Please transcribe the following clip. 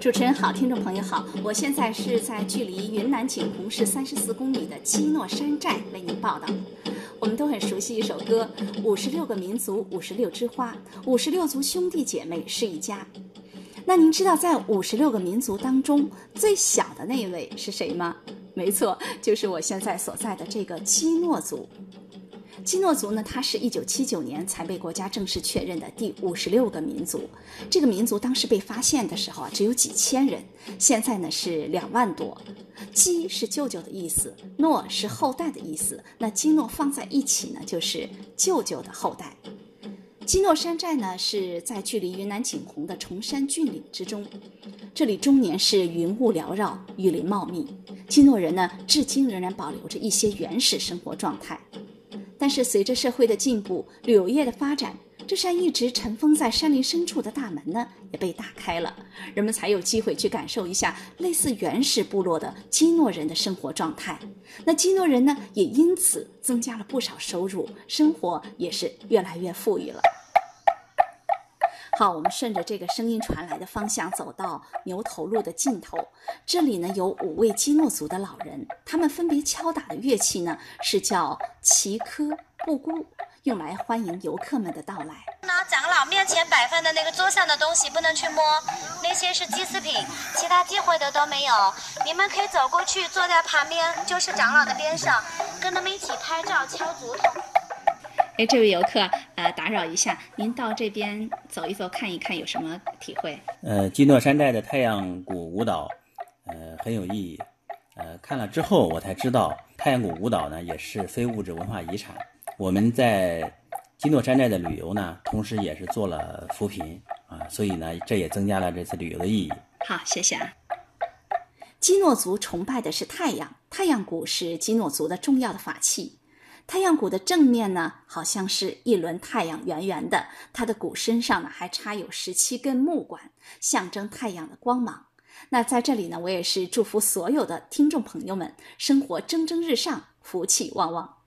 主持人好，听众朋友好，我现在是在距离云南景洪市三十四公里的基诺山寨为您报道。我们都很熟悉一首歌，《五十六个民族，五十六枝花，五十六族兄弟姐妹是一家》。那您知道在五十六个民族当中最小的那一位是谁吗？没错，就是我现在所在的这个基诺族。基诺族呢，它是一九七九年才被国家正式确认的第五十六个民族。这个民族当时被发现的时候啊，只有几千人，现在呢是两万多。基是舅舅的意思，诺是后代的意思，那基诺放在一起呢，就是舅舅的后代。基诺山寨呢是在距离云南景洪的崇山峻岭之中，这里终年是云雾缭绕，雨林茂密。基诺人呢，至今仍然保留着一些原始生活状态。但是随着社会的进步，旅游业的发展，这扇一直尘封在山林深处的大门呢，也被打开了，人们才有机会去感受一下类似原始部落的基诺人的生活状态。那基诺人呢，也因此增加了不少收入，生活也是越来越富裕了。好，我们顺着这个声音传来的方向走到牛头路的尽头。这里呢有五位基诺族的老人，他们分别敲打的乐器呢是叫奇科布姑，用来欢迎游客们的到来。那长老面前摆放的那个桌上的东西不能去摸，那些是祭祀品，其他忌讳的都没有。你们可以走过去，坐在旁边，就是长老的边上，跟他们一起拍照、敲竹筒。哎，这位游客，呃，打扰一下，您到这边走一走，看一看，有什么体会？呃，基诺山寨的太阳谷舞蹈，呃，很有意义。呃，看了之后，我才知道太阳谷舞蹈呢也是非物质文化遗产。我们在基诺山寨的旅游呢，同时也是做了扶贫啊，所以呢，这也增加了这次旅游的意义。好，谢谢啊。基诺族崇拜的是太阳，太阳谷是基诺族的重要的法器。太阳鼓的正面呢，好像是一轮太阳，圆圆的。它的鼓身上呢，还插有十七根木管，象征太阳的光芒。那在这里呢，我也是祝福所有的听众朋友们，生活蒸蒸日上，福气旺旺。